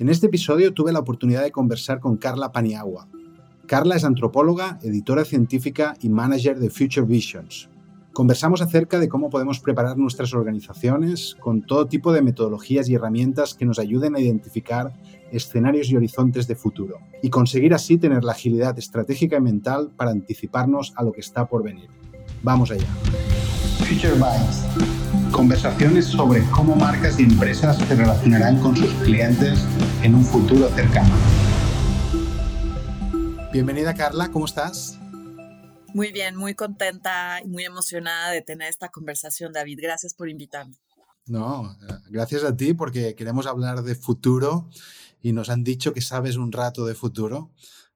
En este episodio tuve la oportunidad de conversar con Carla Paniagua. Carla es antropóloga, editora científica y manager de Future Visions. Conversamos acerca de cómo podemos preparar nuestras organizaciones con todo tipo de metodologías y herramientas que nos ayuden a identificar escenarios y horizontes de futuro y conseguir así tener la agilidad estratégica y mental para anticiparnos a lo que está por venir. Vamos allá. Future Minds Conversaciones sobre cómo marcas y empresas se relacionarán con sus clientes en un futuro cercano. Bienvenida Carla, ¿cómo estás? Muy bien, muy contenta y muy emocionada de tener esta conversación, David. Gracias por invitarme. No, gracias a ti porque queremos hablar de futuro y nos han dicho que sabes un rato de futuro.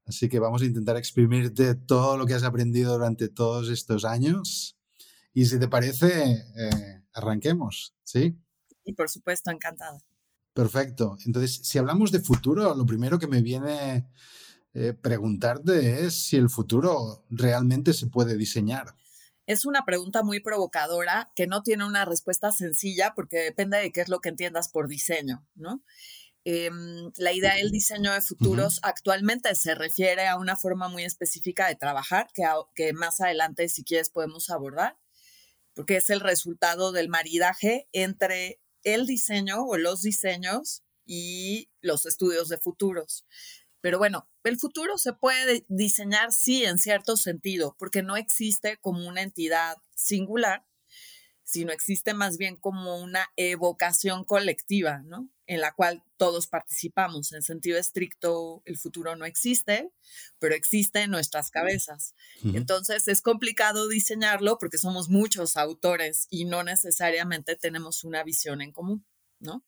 Así que vamos a intentar exprimirte todo lo que has aprendido durante todos estos años. Y si te parece, eh, arranquemos, ¿sí? Y por supuesto, encantada. Perfecto. Entonces, si hablamos de futuro, lo primero que me viene eh, preguntarte es si el futuro realmente se puede diseñar. Es una pregunta muy provocadora que no tiene una respuesta sencilla porque depende de qué es lo que entiendas por diseño, ¿no? Em, la idea del diseño de futuros actualmente se refiere a una forma muy específica de trabajar que, que más adelante, si quieres, podemos abordar porque es el resultado del maridaje entre el diseño o los diseños y los estudios de futuros. Pero bueno, el futuro se puede diseñar, sí, en cierto sentido, porque no existe como una entidad singular, sino existe más bien como una evocación colectiva, ¿no? En la cual todos participamos. En sentido estricto, el futuro no existe, pero existe en nuestras cabezas. Entonces es complicado diseñarlo porque somos muchos autores y no necesariamente tenemos una visión en común, ¿no?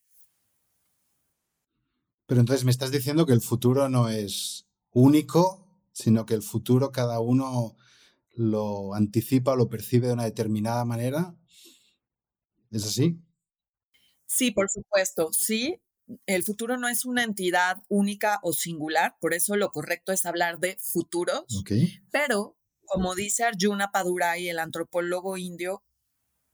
Pero entonces me estás diciendo que el futuro no es único, sino que el futuro cada uno lo anticipa o lo percibe de una determinada manera ¿Es así? Sí, por supuesto, sí. El futuro no es una entidad única o singular, por eso lo correcto es hablar de futuros. Pero, como dice Arjuna Padurai, el antropólogo indio,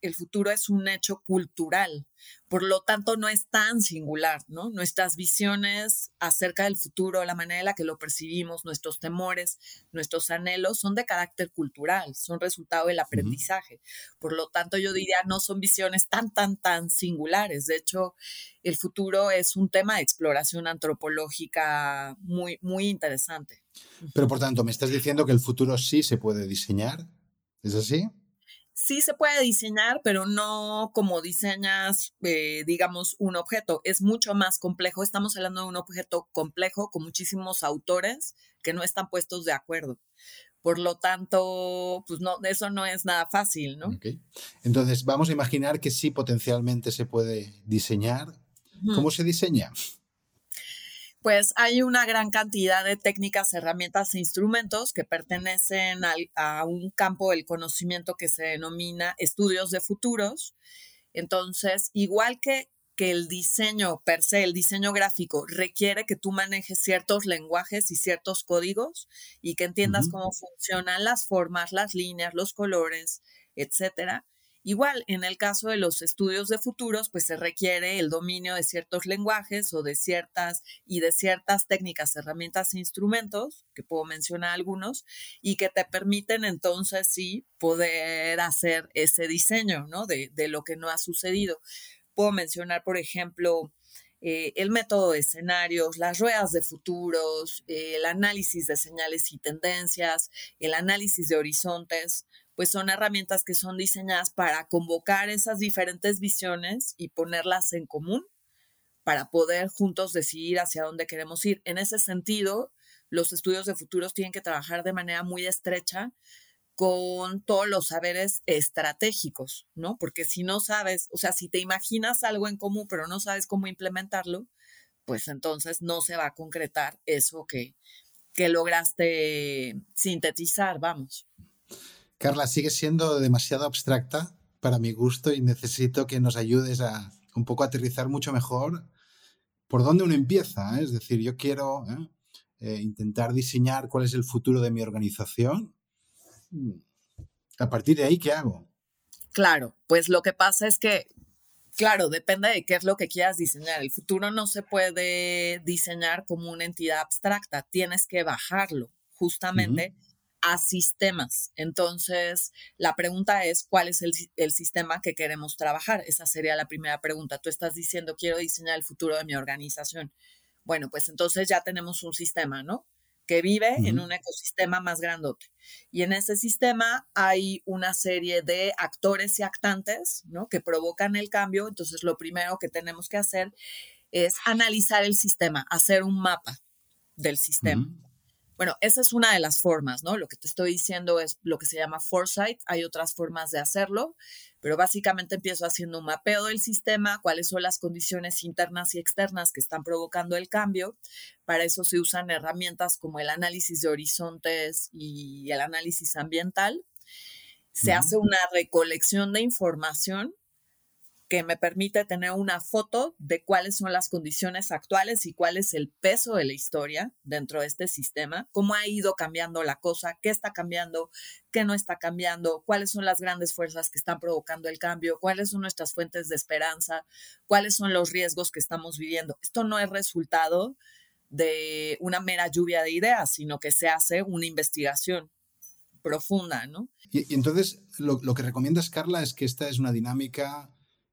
el futuro es un hecho cultural, por lo tanto no es tan singular, ¿no? Nuestras visiones acerca del futuro, la manera en la que lo percibimos, nuestros temores, nuestros anhelos son de carácter cultural, son resultado del aprendizaje. Por lo tanto, yo diría, no son visiones tan, tan, tan singulares. De hecho, el futuro es un tema de exploración antropológica muy, muy interesante. Pero por tanto, me estás diciendo que el futuro sí se puede diseñar. ¿Es así? Sí se puede diseñar, pero no como diseñas, eh, digamos, un objeto. Es mucho más complejo. Estamos hablando de un objeto complejo con muchísimos autores que no están puestos de acuerdo. Por lo tanto, pues no, eso no es nada fácil, ¿no? Entonces, vamos a imaginar que sí potencialmente se puede diseñar. ¿Cómo se diseña? Pues hay una gran cantidad de técnicas, herramientas e instrumentos que pertenecen a un campo del conocimiento que se denomina estudios de futuros. Entonces, igual que, que el diseño per se, el diseño gráfico, requiere que tú manejes ciertos lenguajes y ciertos códigos y que entiendas cómo funcionan las formas, las líneas, los colores, etcétera. Igual, en el caso de los estudios de futuros, pues se requiere el dominio de ciertos lenguajes o de ciertas y de ciertas técnicas, herramientas e instrumentos, que puedo mencionar algunos, y que te permiten entonces sí poder hacer ese diseño, ¿no? De, lo que no ha sucedido. Puedo mencionar, por ejemplo, eh, el método de escenarios, las ruedas de futuros, el análisis de señales y tendencias, el análisis de horizontes, pues son herramientas que son diseñadas para convocar esas diferentes visiones y ponerlas en común para poder juntos decidir hacia dónde queremos ir. En ese sentido, los estudios de futuros tienen que trabajar de manera muy estrecha con todos los saberes estratégicos, ¿no? Porque si no sabes, o sea, si te imaginas algo en común, pero no sabes cómo implementarlo, pues entonces no se va a concretar eso que, que lograste sintetizar, vamos. Carla, sigue siendo demasiado abstracta para mi gusto y necesito que nos ayudes a un poco aterrizar mucho mejor por dónde uno empieza. ¿eh? Es decir, yo quiero ¿eh? Eh, intentar diseñar cuál es el futuro de mi organización. A partir de ahí, ¿qué hago? Claro, pues lo que pasa es que Claro, depende de qué es lo que quieras diseñar. El futuro no se puede diseñar como una entidad abstracta, tienes que bajarlo justamente a sistemas. Entonces, la pregunta es, ¿cuál es el, el, sistema que queremos trabajar? Esa sería la primera pregunta. Tú estás diciendo, quiero diseñar el futuro de mi organización. Bueno, pues entonces ya tenemos un sistema, ¿no? que vive en un ecosistema más grandote. Y en ese sistema hay una serie de actores y actantes, ¿no? Que provocan el cambio. Entonces, lo primero que tenemos que hacer es analizar el sistema, hacer un mapa del sistema. Bueno, esa es una de las formas, ¿no? Lo que te estoy diciendo es lo que se llama foresight. Hay otras formas de hacerlo, pero básicamente empiezo haciendo un mapeo del sistema, cuáles son las condiciones internas y externas que están provocando el cambio. Para eso se usan herramientas como el análisis de horizontes y el análisis ambiental. Se hace una recolección de información que me permite tener una foto de cuáles son las condiciones actuales y cuál es el peso de la historia dentro de este sistema, cómo ha ido cambiando la cosa, qué está cambiando, qué no está cambiando, cuáles son las grandes fuerzas que están provocando el cambio, cuáles son nuestras fuentes de esperanza, cuáles son los riesgos que estamos viviendo. Esto no es resultado de una mera lluvia de ideas, sino que se hace una investigación profunda, ¿no? Y, entonces lo, lo que recomiendas, Carla, es que esta es una dinámica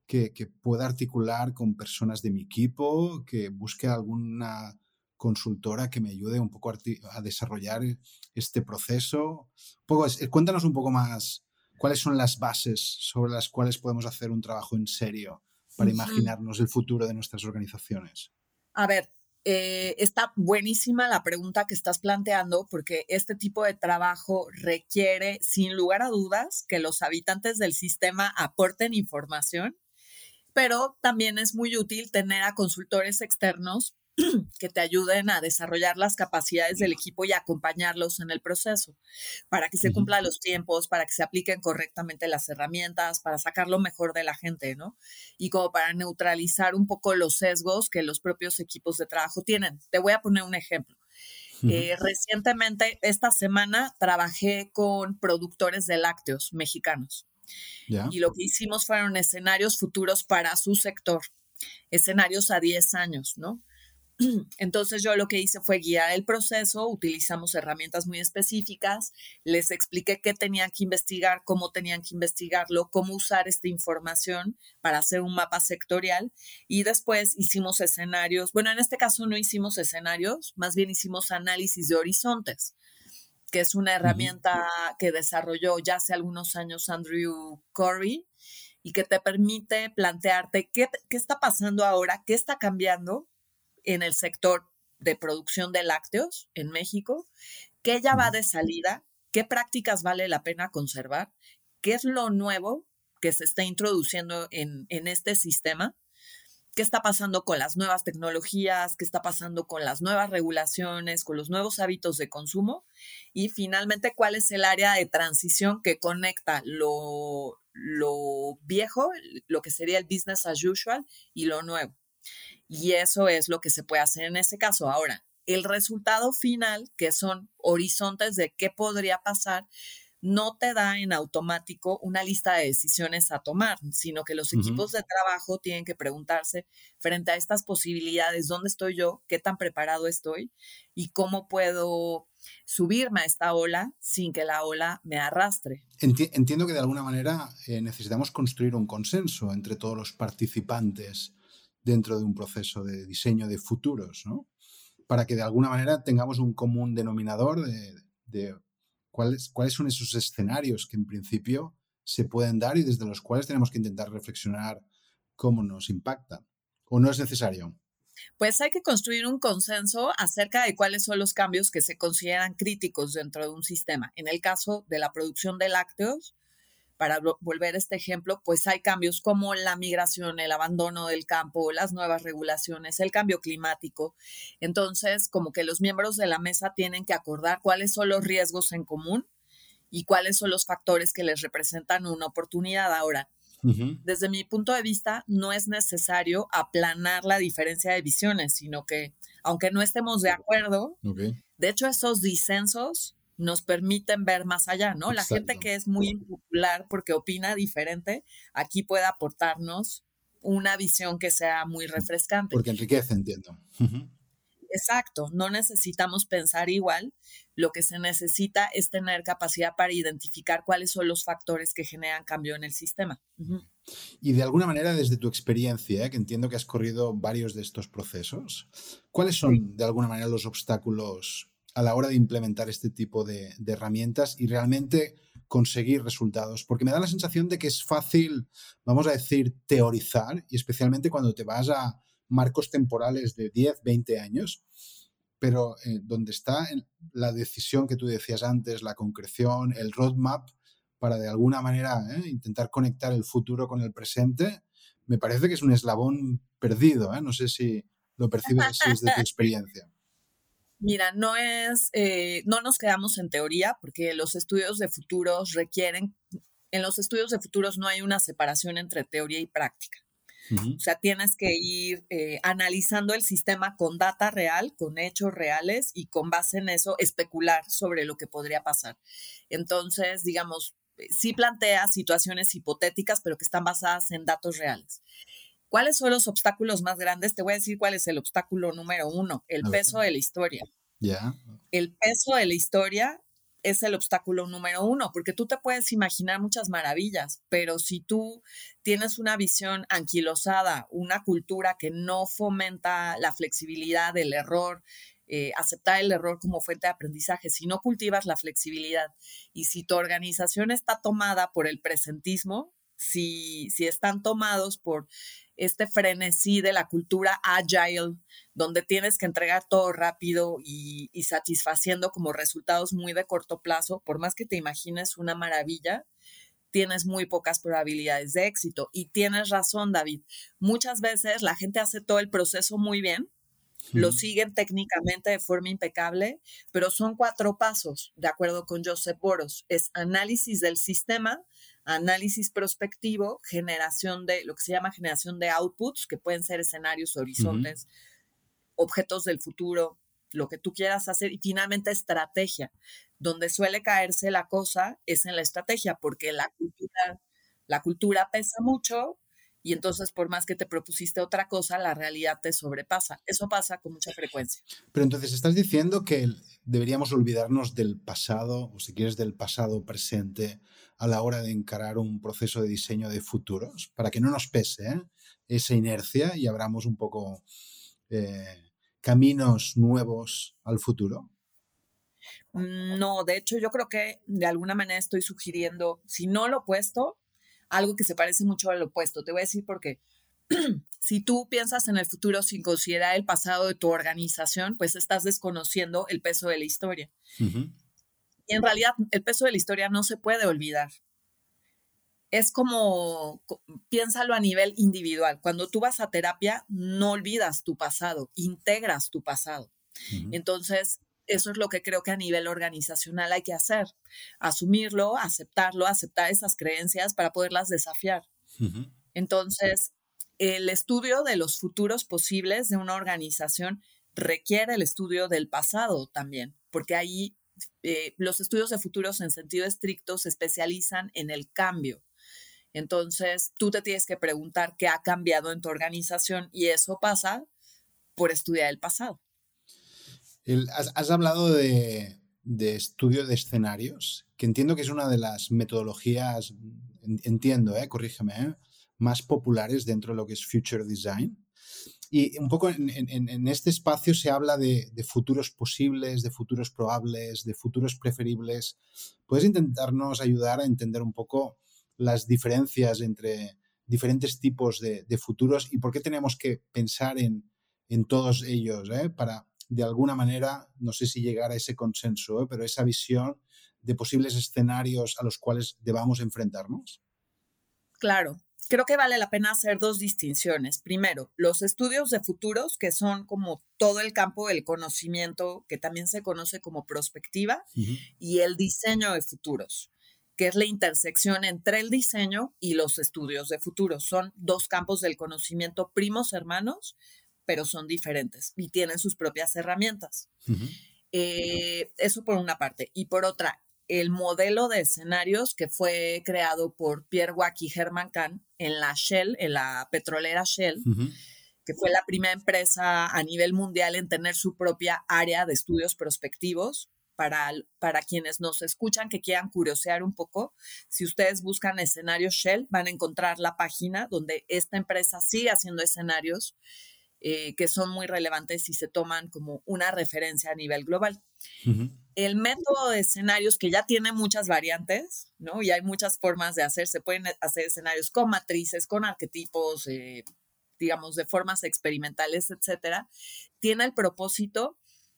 que, pueda articular con personas de mi equipo, que busque alguna consultora que me ayude un poco a, desarrollar este proceso. cuéntanos un poco más cuáles son las bases sobre las cuales podemos hacer un trabajo en serio para imaginarnos el futuro de nuestras organizaciones. A ver, eh, está buenísima la pregunta que estás planteando porque este tipo de trabajo requiere, sin lugar a dudas, que los habitantes del sistema aporten información pero también es muy útil tener a consultores externos que te ayuden a desarrollar las capacidades del equipo y acompañarlos en el proceso, para que se cumplan los tiempos, para que se apliquen correctamente las herramientas, para sacar lo mejor de la gente, ¿no? Y como para neutralizar un poco los sesgos que los propios equipos de trabajo tienen. Te voy a poner un ejemplo. Eh, recientemente, esta semana, trabajé con productores de lácteos mexicanos. Y lo que hicimos fueron escenarios futuros para su sector, escenarios a 10 años, ¿no? Entonces yo lo que hice fue guiar el proceso, utilizamos herramientas muy específicas, les expliqué qué tenían que investigar, cómo tenían que investigarlo, cómo usar esta información para hacer un mapa sectorial y después hicimos escenarios, bueno, en este caso no hicimos escenarios, más bien hicimos análisis de horizontes que es una herramienta que desarrolló ya hace algunos años Andrew Corey y que te permite plantearte qué, qué está pasando ahora, qué está cambiando en el sector de producción de lácteos en México, qué ya va de salida, qué prácticas vale la pena conservar, qué es lo nuevo que se está introduciendo en, en este sistema qué está pasando con las nuevas tecnologías, qué está pasando con las nuevas regulaciones, con los nuevos hábitos de consumo y finalmente cuál es el área de transición que conecta lo, viejo, lo que sería el business as usual y lo nuevo. Y eso es lo que se puede hacer en ese caso. Ahora, el resultado final, que son horizontes de qué podría pasar, no te da en automático una lista de decisiones a tomar, sino que los equipos de trabajo tienen que preguntarse frente a estas posibilidades, ¿dónde estoy yo? ¿Qué tan preparado estoy? ¿Y cómo puedo subirme a esta ola sin que la ola me arrastre? entiendo que de alguna manera eh, necesitamos construir un consenso entre todos los participantes dentro de un proceso de diseño de futuros, ¿no? Para que de alguna manera tengamos un común denominador de ¿Cuáles, ¿Cuáles son esos escenarios que en principio se pueden dar y desde los cuales tenemos que intentar reflexionar cómo nos impacta? ¿O no es necesario? Pues hay que construir un consenso acerca de cuáles son los cambios que se consideran críticos dentro de un sistema. En el caso de la producción de lácteos, para volver a este ejemplo, pues hay cambios como la migración, el abandono del campo, las nuevas regulaciones, el cambio climático. Entonces, como que los miembros de la mesa tienen que acordar cuáles son los riesgos en común y cuáles son los factores que les representan una oportunidad. Ahora, desde mi punto de vista, no es necesario aplanar la diferencia de visiones, sino que, aunque no estemos de acuerdo, de hecho, esos disensos nos permiten ver más allá, ¿no? La gente que es muy impopular porque opina diferente, aquí puede aportarnos una visión que sea muy refrescante. Porque enriquece, entiendo. Exacto, no necesitamos pensar igual, lo que se necesita es tener capacidad para identificar cuáles son los factores que generan cambio en el sistema. Y de alguna manera, desde tu experiencia, ¿eh? que entiendo que has corrido varios de estos procesos, ¿cuáles son de alguna manera los obstáculos a la hora de implementar este tipo de, de herramientas y realmente conseguir resultados? Porque me da la sensación de que es fácil, vamos a decir, teorizar y especialmente cuando te vas a marcos temporales de 10, 20 años, pero eh, donde está la decisión que tú decías antes, la concreción, el roadmap, para de alguna manera eh, intentar conectar el futuro con el presente, me parece que es un eslabón perdido. ¿eh? No sé si lo percibes así desde tu experiencia. Mira, no es, no nos quedamos en teoría porque los estudios de futuros requieren, en los estudios de futuros no hay una separación entre teoría y práctica. O sea, tienes que ir eh, analizando el sistema con data real, con hechos reales y con base en eso especular sobre lo que podría pasar. Entonces, digamos, eh, sí plantea situaciones hipotéticas, pero que están basadas en datos reales. ¿Cuáles son los obstáculos más grandes? Te voy a decir cuál es el obstáculo número uno, el peso de la historia. Ya. El peso de la historia es el obstáculo número uno, porque tú te puedes imaginar muchas maravillas, pero si tú tienes una visión anquilosada, una cultura que no fomenta la flexibilidad, el error, eh, aceptar el error como fuente de aprendizaje, si no cultivas la flexibilidad y si tu organización está tomada por el presentismo, si, si están tomados por este frenesí de la cultura agile, donde tienes que entregar todo rápido y, satisfaciendo como resultados muy de corto plazo, por más que te imagines una maravilla, tienes muy pocas probabilidades de éxito. Y tienes razón, David. Muchas veces la gente hace todo el proceso muy bien, lo siguen técnicamente de forma impecable, pero son cuatro pasos, de acuerdo con Joseph Boros. Es análisis del sistema, análisis prospectivo, generación de lo que se llama generación de outputs, que pueden ser escenarios, horizontes, objetos del futuro, lo que tú quieras hacer, y finalmente estrategia. Donde suele caerse la cosa es en la estrategia, porque la cultura, la cultura pesa mucho y entonces por más que te propusiste otra cosa, la realidad te sobrepasa. Eso pasa con mucha frecuencia. Pero entonces estás diciendo que deberíamos olvidarnos del pasado, o si quieres del pasado presente, a la hora de encarar un proceso de diseño de futuros, para que no nos pese ¿eh? esa inercia y abramos un poco eh, caminos nuevos al futuro. Mm, no, de hecho yo creo que de alguna manera estoy sugiriendo, si no lo opuesto, algo que se parece mucho al opuesto. Te voy a decir por qué. si tú piensas en el futuro sin considerar el pasado de tu organización, pues estás desconociendo el peso de la historia. Y en realidad el peso de la historia no se puede olvidar. Es como, piénsalo a nivel individual. Cuando tú vas a terapia, no olvidas tu pasado, integras tu pasado. Entonces, eso es lo que creo que a nivel organizacional hay que hacer. Asumirlo, aceptarlo, aceptar esas creencias para poderlas desafiar. Entonces, el estudio de los futuros posibles de una organización requiere el estudio del pasado también, porque ahí eh, los estudios de futuros en sentido estricto se especializan en el cambio. Entonces, tú te tienes que preguntar qué ha cambiado en tu organización y eso pasa por estudiar el pasado has, hablado de, estudio de escenarios, que entiendo que es una de las metodologías, entiendo, eh, corrígeme, eh, más populares dentro de lo que es Future Design. Y un poco en, este espacio se habla de, futuros posibles, de futuros probables, de futuros preferibles. ¿Puedes intentarnos ayudar a entender un poco las diferencias entre diferentes tipos de, futuros y por qué tenemos que pensar en, todos ellos eh, para, de alguna manera, no sé si llegar a ese consenso, ¿eh? pero esa visión de posibles escenarios a los cuales debamos enfrentarnos? Claro, creo que vale la pena hacer dos distinciones. Primero, los estudios de futuros, que son como todo el campo del conocimiento, que también se conoce como prospectiva, y el diseño de futuros, que es la intersección entre el diseño y los estudios de futuros. Son dos campos del conocimiento primos hermanos, pero son diferentes y tienen sus propias herramientas. Eh, eso por una parte. Y por otra, el modelo de escenarios que fue creado por Pierre Wack y Herman Kahn en la Shell, en la petrolera Shell, que fue la primera empresa a nivel mundial en tener su propia área de estudios prospectivos. Para, para quienes nos escuchan que quieran curiosear un poco, si ustedes buscan escenarios Shell, van a encontrar la página donde esta empresa sigue haciendo escenarios eh, que son muy relevantes y se toman como una referencia a nivel global. El método de escenarios que ya tiene muchas variantes, ¿no? Y hay muchas formas de hacer, se pueden hacer escenarios con matrices, con arquetipos, eh, digamos, de formas experimentales, etcétera, tiene el propósito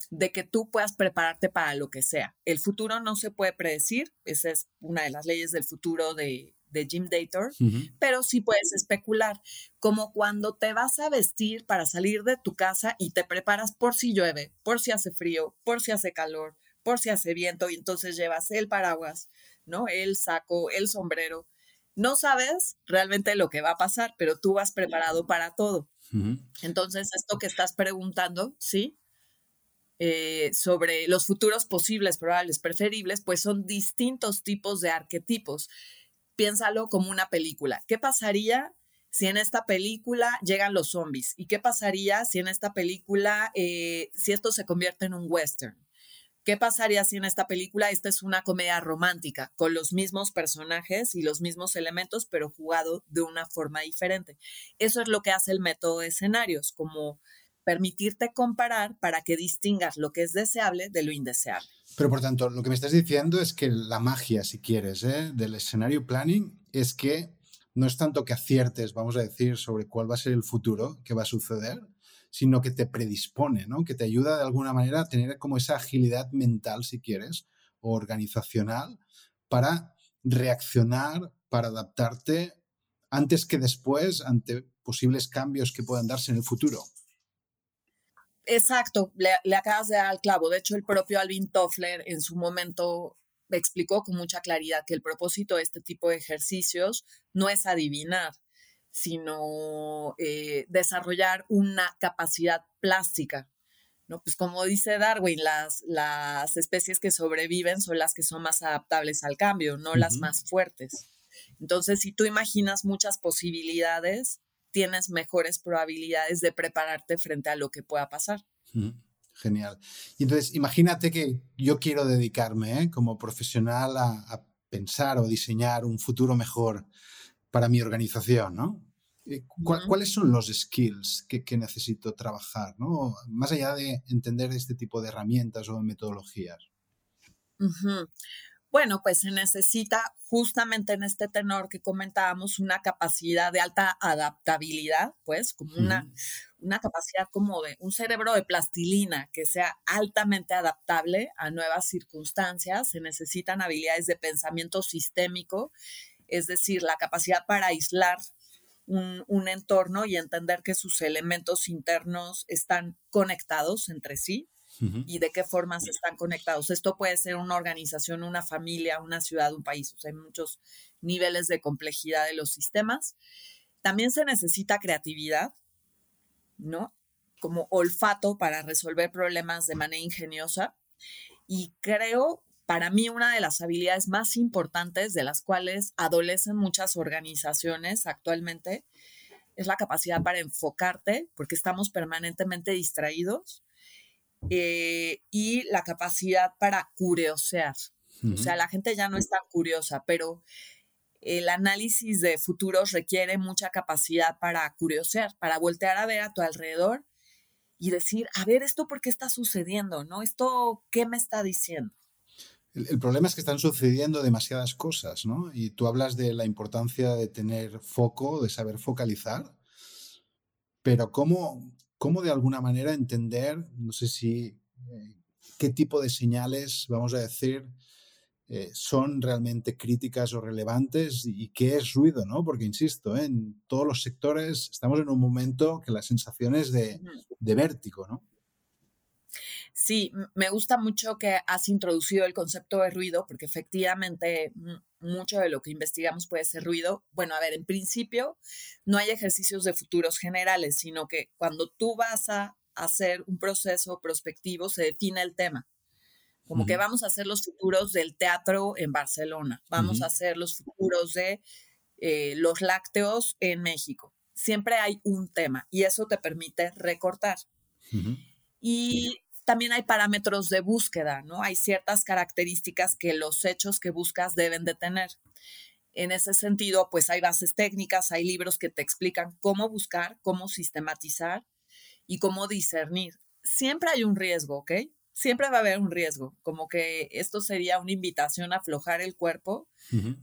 de que tú puedas prepararte para lo que sea. El futuro no se puede predecir, esa es una de las leyes del futuro de, de Jim Dator, pero sí puedes especular, como cuando te vas a vestir para salir de tu casa y te preparas por si llueve, por si hace frío, por si hace calor, por si hace viento y entonces llevas el paraguas, ¿no? El saco, el sombrero. No sabes realmente lo que va a pasar, pero tú vas preparado para todo. Entonces, esto que estás preguntando, ¿sí? Eh, sobre los futuros posibles, probables, preferibles, pues son distintos tipos de arquetipos piénsalo como una película. ¿Qué pasaría si en esta película llegan los zombies? ¿Y qué pasaría si en esta película, eh, si esto se convierte en un western? ¿Qué pasaría si en esta película esta es una comedia romántica con los mismos personajes y los mismos elementos, pero jugado de una forma diferente? Eso es lo que hace el método de escenarios, como permitirte comparar para que distingas lo que es deseable de lo indeseable. Pero por tanto, lo que me estás diciendo es que la magia, si quieres, ¿eh? del escenario planning es que no es tanto que aciertes, vamos a decir, sobre cuál va a ser el futuro que va a suceder, sino que te predispone, ¿no? que te ayuda de alguna manera a tener como esa agilidad mental, si quieres, o organizacional, para reaccionar, para adaptarte antes que después ante posibles cambios que puedan darse en el futuro. Exacto, le, acabas de dar al clavo. De hecho, el propio Alvin Toffler en su momento explicó con mucha claridad que el propósito de este tipo de ejercicios no es adivinar, sino eh, desarrollar una capacidad plástica. ¿no? Pues como dice Darwin, las, las especies que sobreviven son las que son más adaptables al cambio, no las más fuertes. Entonces, si tú imaginas muchas posibilidades, tienes mejores probabilidades de prepararte frente a lo que pueda pasar. Genial. Y entonces, imagínate que yo quiero dedicarme ¿eh? como profesional a, pensar o diseñar un futuro mejor para mi organización, ¿no? Eh, ¿Cuáles son los skills que, necesito trabajar, ¿no? Más allá de entender este tipo de herramientas o metodologías. Bueno, pues se necesita justamente en este tenor que comentábamos una capacidad de alta adaptabilidad, pues como una, una capacidad como de un cerebro de plastilina que sea altamente adaptable a nuevas circunstancias. Se necesitan habilidades de pensamiento sistémico, es decir, la capacidad para aislar un, un, entorno y entender que sus elementos internos están conectados entre sí y de qué formas están conectados. Esto puede ser una organización, una familia, una ciudad, un país. Hay muchos niveles de complejidad de los sistemas. También se necesita creatividad, ¿no? Como olfato para resolver problemas de manera ingeniosa. Y creo, para mí, una de las habilidades más importantes de las cuales adolecen muchas organizaciones actualmente es la capacidad para enfocarte, porque estamos permanentemente distraídos eh, y la capacidad para curiosear. O sea, la gente ya no es tan curiosa, pero el análisis de futuros requiere mucha capacidad para curiosear, para voltear a ver a tu alrededor y decir, a ver, ¿esto por qué está sucediendo? ¿No? ¿Esto qué me está diciendo? El, el, problema es que están sucediendo demasiadas cosas, ¿no? Y tú hablas de la importancia de tener foco, de saber focalizar, pero ¿cómo, cómo de alguna manera entender, no sé si, eh, qué tipo de señales, vamos a decir, eh, son realmente críticas o relevantes y, qué es ruido, ¿no? Porque, insisto, ¿eh? en todos los sectores estamos en un momento que la sensación es de, de vértigo, ¿no? Sí, me gusta mucho que has introducido el concepto de ruido, porque efectivamente mucho de lo que investigamos puede ser ruido. Bueno, a ver, en principio no hay ejercicios de futuros generales, sino que cuando tú vas a hacer un proceso prospectivo se define el tema. como que vamos a hacer los futuros del teatro en Barcelona, vamos a hacer los futuros de eh, los lácteos en México. Siempre hay un tema y eso te permite recortar. Y también hay parámetros de búsqueda, ¿no? Hay ciertas características que los hechos que buscas deben de tener. En ese sentido, pues hay bases técnicas, hay libros que te explican cómo buscar, cómo sistematizar y cómo discernir. Siempre hay un riesgo, ¿ok? Siempre va a haber un riesgo, como que esto sería una invitación a aflojar el cuerpo,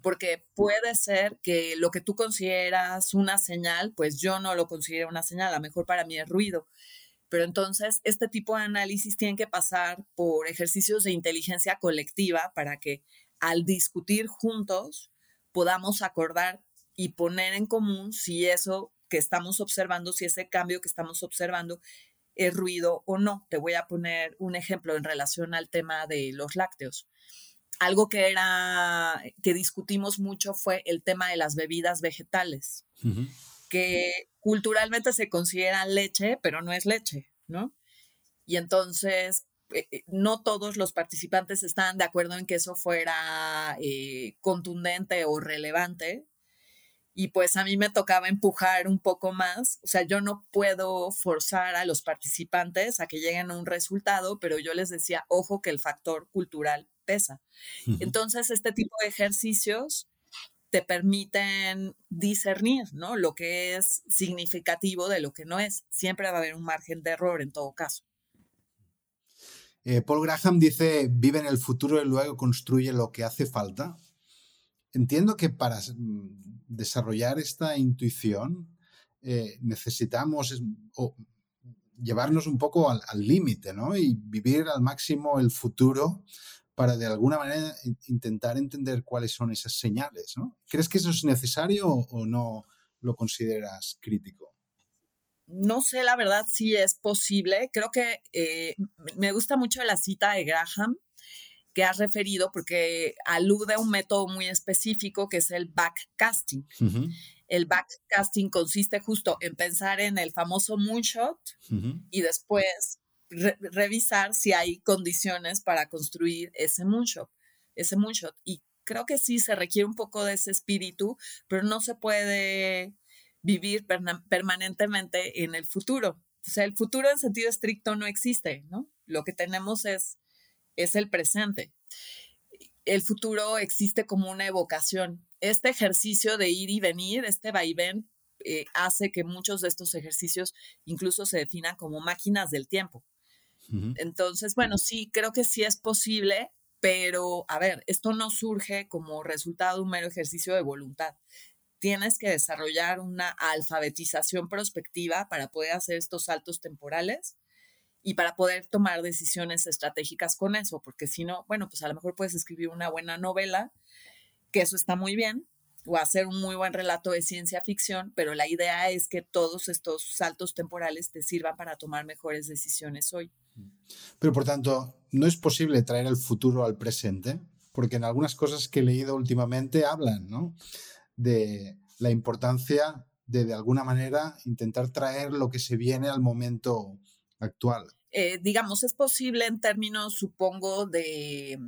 porque puede ser que lo que tú consideras una señal, pues yo no lo considero una señal, a lo mejor para mí es ruido. Pero entonces, este tipo de análisis tiene que pasar por ejercicios de inteligencia colectiva para que al discutir juntos podamos acordar y poner en común si eso que estamos observando, si ese cambio que estamos observando es ruido o no. Te voy a poner un ejemplo en relación al tema de los lácteos. Algo que era que discutimos mucho fue el tema de las bebidas vegetales, que culturalmente se considera leche, pero no es leche, ¿no? Y entonces eh, eh, no todos los participantes estaban de acuerdo en que eso fuera eh, contundente o relevante. Y pues a mí me tocaba empujar un poco más. O sea, yo no puedo forzar a los participantes a que lleguen a un resultado, pero yo les decía, ojo que el factor cultural pesa. Entonces, este tipo de ejercicios te permiten discernir, ¿no? Lo que es significativo de lo que no es. Siempre va a haber un margen de error en todo caso. Eh, Paul Graham dice, vive en el futuro y luego construye lo que hace falta. Entiendo que para mm, desarrollar esta intuición eh, necesitamos llevarnos un poco al límite, ¿no? Y vivir al máximo el futuro para de alguna manera intentar entender cuáles son esas señales, ¿no? ¿Crees que eso es necesario o no lo consideras crítico? no sé la verdad si es posible. Creo que eh, me gusta mucho la cita de Graham que has referido porque alude a un método muy específico que es el backcasting. El backcasting consiste justo en pensar en el famoso moonshot y después revisar si hay condiciones para construir ese moonshot, ese moonshot. Y creo que sí se requiere un poco de ese espíritu, pero no se puede vivir permanentemente en el futuro. O sea, el futuro en sentido estricto no existe, ¿no? Lo que tenemos es, el presente. El futuro existe como una evocación. Este ejercicio de ir y venir, este vaivén, eh, hace que muchos de estos ejercicios incluso se definan como máquinas del tiempo. Entonces, bueno, sí, creo que sí es posible, pero a ver, esto no surge como resultado de un mero ejercicio de voluntad tienes que desarrollar una alfabetización prospectiva para poder hacer estos saltos temporales y para poder tomar decisiones estratégicas con eso, porque si no, bueno, pues a lo mejor puedes escribir una buena novela, que eso está muy bien, o hacer un muy buen relato de ciencia ficción, pero la idea es que todos estos saltos temporales te sirvan para tomar mejores decisiones hoy. Pero por tanto, no es posible traer el futuro al presente, porque en algunas cosas que he leído últimamente hablan, ¿no? de la importancia de, de alguna manera, intentar traer lo que se viene al momento actual. Eh, digamos, es posible en términos, supongo, de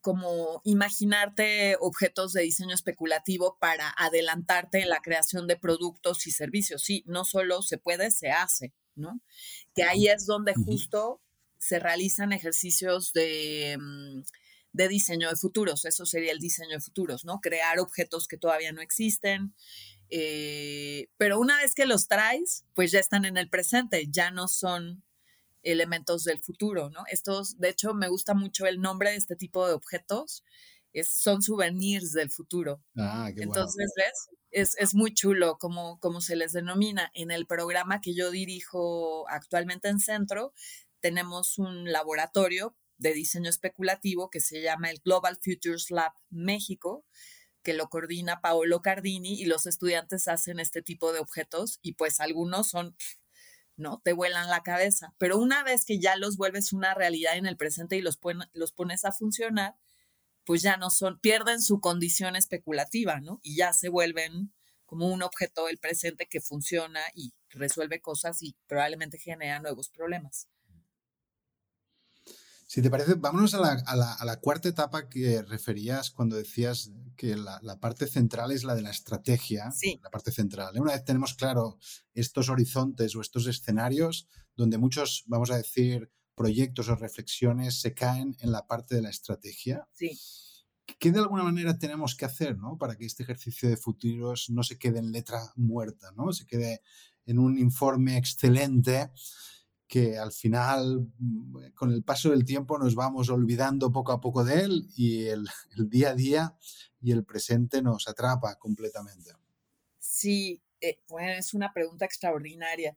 como imaginarte objetos de diseño especulativo para adelantarte en la creación de productos y servicios. Sí, no solo se puede, se hace, ¿no? Que ahí es donde justo se realizan ejercicios de... Mm, de diseño de futuros. Eso sería el diseño de futuros, ¿no? Crear objetos que todavía no existen. Eh, pero una vez que los traes, pues ya están en el presente, ya no son elementos del futuro, ¿no? Estos, de hecho, me gusta mucho el nombre de este tipo de objetos, es, son souvenirs del futuro. Ah, qué Entonces, ¿ves? Es, es, muy chulo como, como se les denomina. En el programa que yo dirijo actualmente en Centro, tenemos un laboratorio de diseño especulativo que se llama el Global Futures Lab México, que lo coordina Paolo Cardini y los estudiantes hacen este tipo de objetos y pues algunos son, ¿no? Te vuelan la cabeza, pero una vez que ya los vuelves una realidad en el presente y los, los pones a funcionar, pues ya no son, pierden su condición especulativa, ¿no? Y ya se vuelven como un objeto del presente que funciona y resuelve cosas y probablemente genera nuevos problemas. Si te parece, vámonos a la, cuarta etapa que referías cuando decías que la, parte central es la de la estrategia, sí. la parte central. ¿eh? Una vez tenemos claro estos horizontes o estos escenarios donde muchos, vamos a decir, proyectos o reflexiones se caen en la parte de la estrategia. Sí. ¿Qué de alguna manera tenemos que hacer ¿no? para que este ejercicio de futuros no se quede en letra muerta, ¿no? se quede en un informe excelente que al final, mm, con el paso del tiempo, nos vamos olvidando poco a poco de él y el, día a día y el presente nos atrapa completamente. Sí, eh, pues es una pregunta extraordinaria.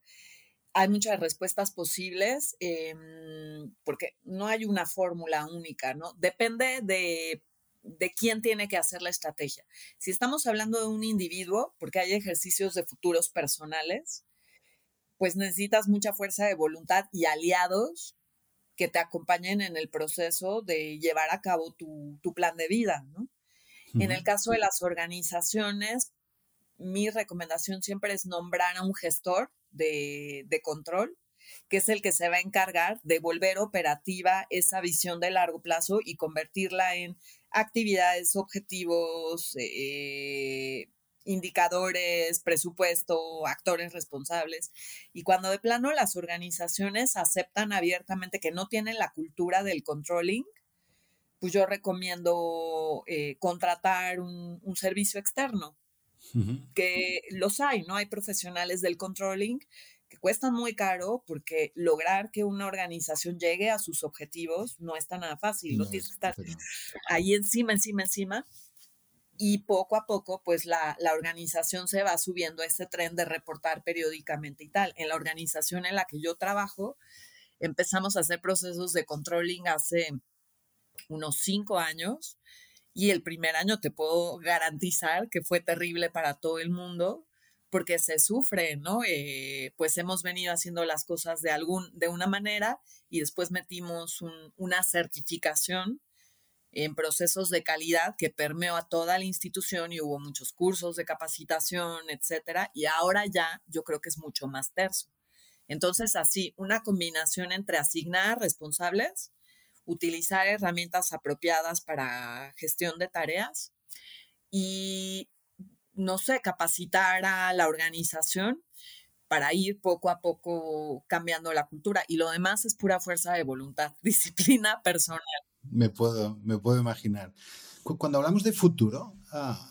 Hay muchas respuestas posibles em, porque no hay una fórmula única, ¿no? Depende de de quién tiene que hacer la estrategia. Si estamos hablando de un individuo, porque hay ejercicios de futuros personales, pues necesitas mucha fuerza de voluntad y aliados que te acompañen en el proceso de llevar a cabo tu, plan de vida, ¿no? En el caso de las organizaciones, mi recomendación siempre es nombrar a un gestor de, control, que es el que se va a encargar de volver operativa esa visión de largo plazo y convertirla en actividades, objetivos, eh, indicadores, presupuesto, actores responsables. Y cuando de plano las organizaciones aceptan abiertamente que no tienen la cultura del controlling, pues yo recomiendo eh, contratar un, servicio externo, que los hay, ¿no? Hay profesionales del controlling que cuestan muy caro porque lograr que una organización llegue a sus objetivos no es tan nada fácil, no, tienes que estar ahí encima, encima, encima y poco a poco, pues la, organización se va subiendo a ese tren de reportar periódicamente y tal. En la organización en la que yo trabajo, empezamos a hacer procesos de controlling hace unos cinco años y el primer año te puedo garantizar que fue terrible para todo el mundo porque se sufre, ¿no? Eh, pues hemos venido haciendo las cosas de, algún, de una manera y después metimos una certificación en procesos de calidad que permeó a toda la institución y hubo muchos cursos de capacitación, etcétera, y ahora ya yo creo que es mucho más terso. Entonces, así, una combinación entre asignar responsables, utilizar herramientas apropiadas para gestión de tareas y, no sé, capacitar a la organización para ir poco a poco cambiando la cultura. Y lo demás es pura fuerza de voluntad, disciplina personal. Me puedo, me puedo imaginar. Cuando hablamos de futuro, ah,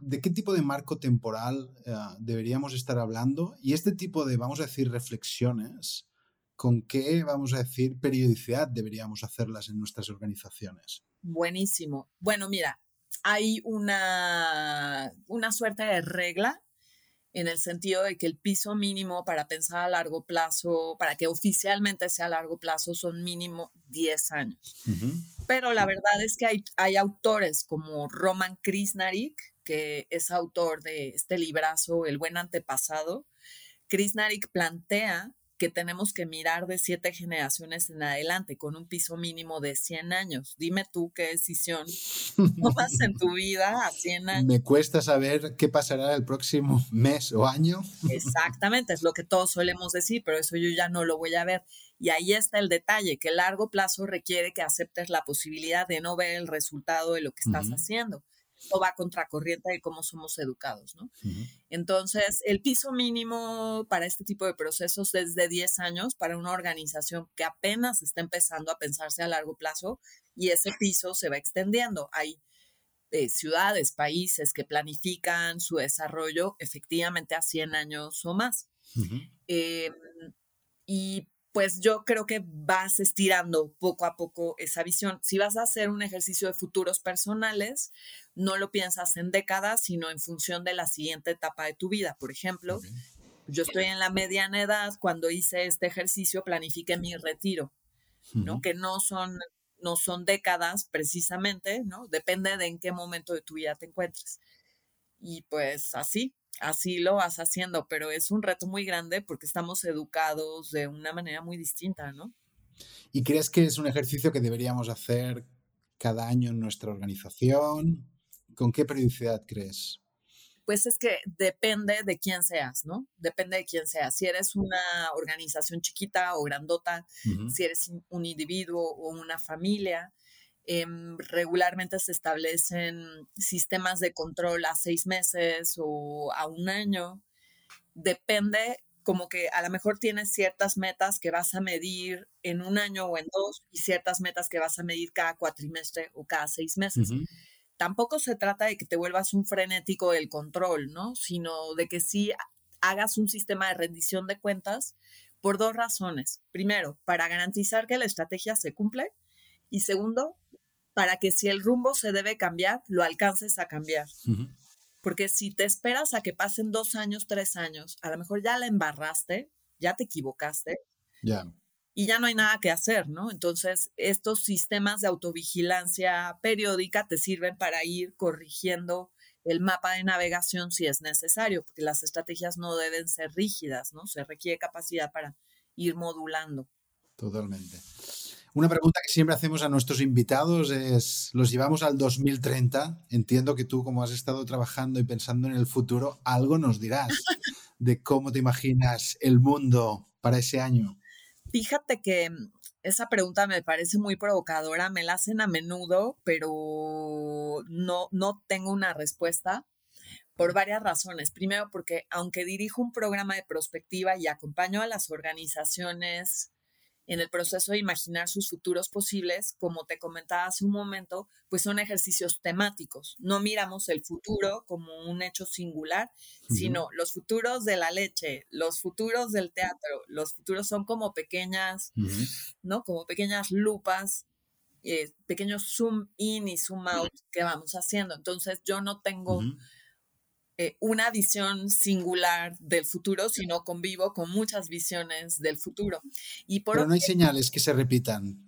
¿de qué tipo de marco temporal ah, deberíamos estar hablando? Y este tipo de, vamos a decir, reflexiones, ¿con qué, vamos a decir, periodicidad deberíamos hacerlas en nuestras organizaciones? Buenísimo. Bueno, mira, hay una, una suerte de regla en el sentido de que el piso mínimo para pensar a largo plazo, para que oficialmente sea a largo plazo, son mínimo 10 años. Pero la verdad es que hay, hay autores como Roman Krishnarik, que es autor de este librazo, El buen antepasado. Krishnarik plantea que tenemos que mirar de siete generaciones en adelante con un piso mínimo de 100 años. Dime tú qué decisión tomas en tu vida a 100 años. Me cuesta saber qué pasará el próximo mes o año. Exactamente, es lo que todos solemos decir, pero eso yo ya no lo voy a ver. Y ahí está el detalle, que el largo plazo requiere que aceptes la posibilidad de no ver el resultado de lo que estás haciendo o va contracorriente de cómo somos educados, ¿no? Entonces, el piso mínimo para este tipo de procesos es de 10 años para una organización que apenas está empezando a pensarse a largo plazo y ese piso se va extendiendo. Hay eh, ciudades, países que planifican su desarrollo efectivamente a 100 años o más. Em, y pues yo creo que vas estirando poco a poco esa visión. Si vas a hacer un ejercicio de futuros personales, no lo piensas en décadas, sino en función de la siguiente etapa de tu vida. Por ejemplo, yo estoy en la mediana edad, cuando hice este ejercicio planifiqué mi retiro, ¿no? Que no son, no son décadas precisamente, ¿no? Depende de en qué momento de tu vida te encuentres. Y pues así, así lo vas haciendo, pero es un reto muy grande porque estamos educados de una manera muy distinta, ¿no? ¿Y crees que es un ejercicio que deberíamos hacer cada año en nuestra organización? ¿Con qué periodicidad crees? Pues es que depende de quién seas, ¿no? Depende de quién seas. Si eres una organización chiquita o grandota, si eres un individuo o una familia, em, regularmente se establecen sistemas de control a seis meses o a un año. Depende como que a lo mejor tienes ciertas metas que vas a medir en un año o en dos y ciertas metas que vas a medir cada cuatrimestre o cada seis meses tampoco se trata de que te vuelvas un frenético del control, ¿no? Sino de que sí hagas un sistema de rendición de cuentas por dos razones. Primero, para garantizar que la estrategia se cumple y segundo, para que si el rumbo se debe cambiar, lo alcances a cambiar. Porque si te esperas a que pasen dos años, tres años, a lo mejor ya la embarraste, ya te equivocaste. Ya y ya no hay nada que hacer, ¿no? Entonces, estos sistemas de autovigilancia periódica te sirven para ir corrigiendo el mapa de navegación si es necesario, porque las estrategias no deben ser rígidas, ¿no? Se requiere capacidad para ir modulando. Totalmente. Una pregunta que siempre hacemos a nuestros invitados es, los llevamos al 2030. Entiendo que tú, como has estado trabajando y pensando en el futuro, algo nos dirás de cómo te imaginas el mundo para ese año. Fíjate que mm, esa pregunta me parece muy provocadora, me la hacen a menudo, pero no, no tengo una respuesta por varias razones. Primero, porque aunque dirijo un programa de prospectiva y acompaño a las organizaciones en el proceso de imaginar sus futuros posibles, como te comentaba hace un momento, pues son ejercicios temáticos. No miramos el futuro como un hecho singular, sino los futuros de la leche, los futuros del teatro, los futuros son como pequeñas, ¿no? Como pequeñas lupas, eh, pequeños zoom in y zoom out que vamos haciendo. Entonces yo no tengo... Eh, una visión singular del futuro, sino convivo con muchas visiones del futuro. Y por Pero no hay señales que se repitan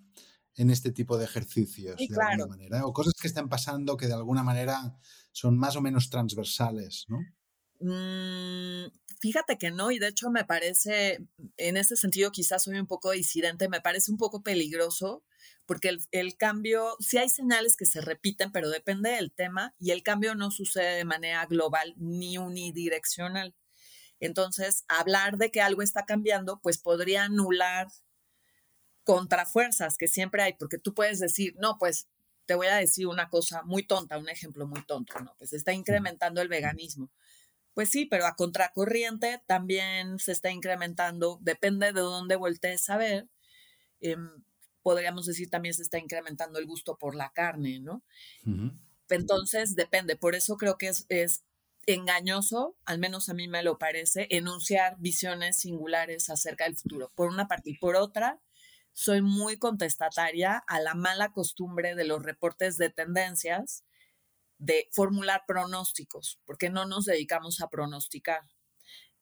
en este tipo de ejercicios de alguna manera, o cosas que están pasando que de alguna manera son más o menos transversales, ¿no? Mm, fíjate que no, y de hecho me parece, en este sentido quizás soy un poco disidente, me parece un poco peligroso porque el, cambio, sí hay señales que se repiten, pero depende del tema y el cambio no sucede de manera global ni unidireccional. Entonces, hablar de que algo está cambiando, pues podría anular contrafuerzas que siempre hay, porque tú puedes decir, no, pues te voy a decir una cosa muy tonta, un ejemplo muy tonto, ¿no? Pues está incrementando el veganismo. Pues sí, pero a contracorriente también se está incrementando, depende de dónde voltees a ver, em, podríamos decir también se está incrementando el gusto por la carne, ¿no? Entonces, depende. Por eso creo que es, es engañoso, al menos a mí me lo parece, enunciar visiones singulares acerca del futuro, por una parte. Y por otra, soy muy contestataria a la mala costumbre de los reportes de tendencias de formular pronósticos, porque no nos dedicamos a pronosticar,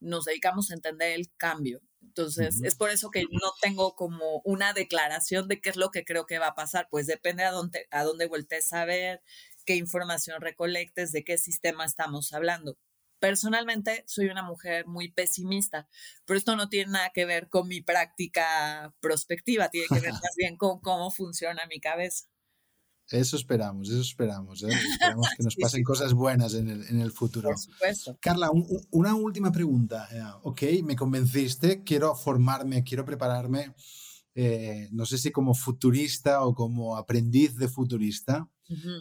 nos dedicamos a entender el cambio. Entonces, es por eso que no tengo como una declaración de qué es lo que creo que va a pasar, pues depende a dónde, a dónde voltees a ver, qué información recolectes, de qué sistema estamos hablando. Personalmente soy una mujer muy pesimista, pero esto no tiene nada que ver con mi práctica prospectiva, tiene que ver más bien con cómo funciona mi cabeza. Eso esperamos, eso esperamos. ¿eh? Esperamos que nos pasen cosas buenas en el, en el, futuro. Por supuesto. Carla, una última pregunta. Eh, ok, me convenciste, quiero formarme, quiero prepararme. Eh, no sé si como futurista o como aprendiz de futurista.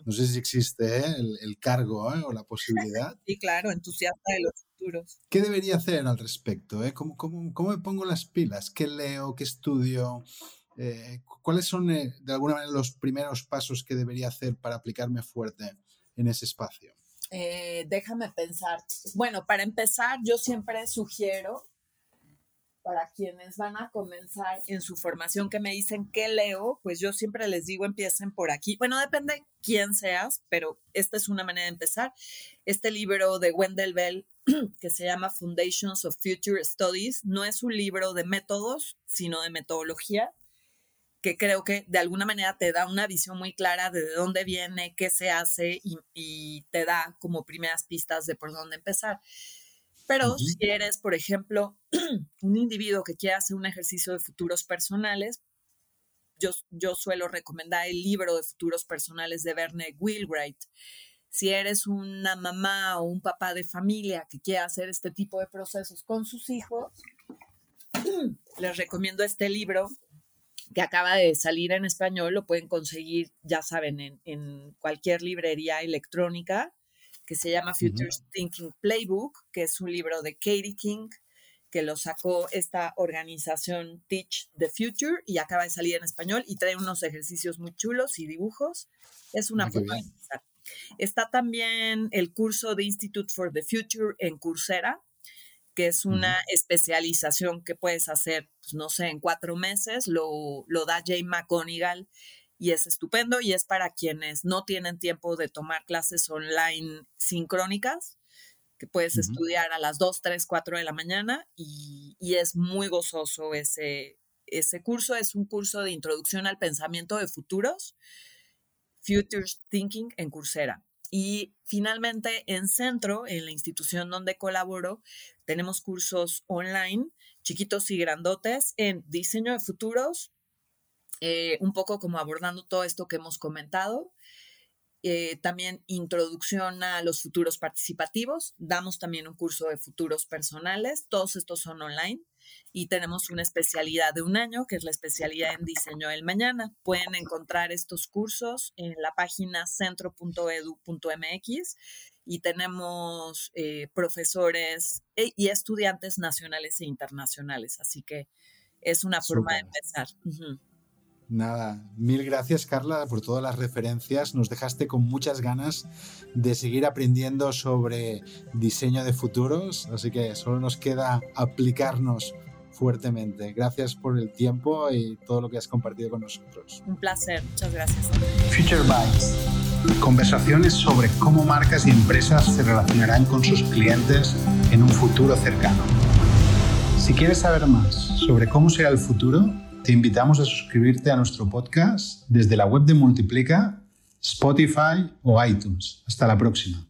No sé si existe el, el, cargo o la posibilidad. sí, claro, entusiasta de los futuros. ¿Qué debería hacer al respecto? ¿Cómo, cómo, ¿Cómo me pongo las pilas? ¿Qué leo? ¿Qué estudio? Eh, ¿Cuáles son, eh, de alguna manera, los primeros pasos que debería hacer para aplicarme fuerte en ese espacio? Eh, déjame pensar. Bueno, para empezar, yo siempre sugiero para quienes van a comenzar en su formación que me dicen qué leo, pues yo siempre les digo empiecen por aquí. Bueno, depende quién seas, pero esta es una manera de empezar. Este libro de Wendell Bell que se llama Foundations of Future Studies no es un libro de métodos, sino de metodología que creo que de alguna manera te da una visión muy clara de dónde viene, qué se hace y, te da como primeras pistas de por dónde empezar. Pero si eres, por ejemplo, un individuo que quiere hacer un ejercicio de futuros personales, yo, yo suelo recomendar el libro de futuros personales de Verne Wheelwright. si eres una mamá o un papá de familia que quiere hacer este tipo de procesos con sus hijos, les recomiendo este libro que acaba de salir en español, lo pueden conseguir, ya saben, en, cualquier librería electrónica, que se llama Future Thinking Playbook, que es un libro de Katie King, que lo sacó esta organización Teach the Future y acaba de salir en español y trae unos ejercicios muy chulos y dibujos. Es una forma de empezar. Está también el curso de Institute for the Future en Coursera, que es una especialización que puedes hacer, pues, no sé, en cuatro meses, lo, lo da Jay McGonigal y es estupendo y es para quienes no tienen tiempo de tomar clases online sincrónicas, que puedes estudiar a las 2, 3, 4 de la mañana y, y, es muy gozoso ese, ese curso. Es un curso de introducción al pensamiento de futuros, Futures Thinking en Coursera. Y finalmente, en Centro, en la institución donde colaboro, tenemos cursos online, chiquitos y grandotes, en diseño de futuros, eh, un poco como abordando todo esto que hemos comentado. Eh, también introducción a los futuros participativos. Damos también un curso de futuros personales. Todos estos son online y tenemos una especialidad de un año, que es la especialidad en diseño del mañana. Pueden encontrar estos cursos en la página centro.edu.mx y tenemos eh, profesores e, y estudiantes nacionales e internacionales, así que es una forma de empezar. Nada, mil gracias Carla por todas las referencias. Nos dejaste con muchas ganas de seguir aprendiendo sobre diseño de futuros, así que solo nos queda aplicarnos fuertemente. Gracias por el tiempo y todo lo que has compartido con nosotros. Un placer, muchas gracias. Future Bytes. Conversaciones sobre cómo marcas y empresas se relacionarán con sus clientes en un futuro cercano. Si quieres saber más sobre cómo será el futuro, te invitamos a suscribirte a nuestro podcast desde la web de Multiplica, Spotify o iTunes. Hasta la próxima.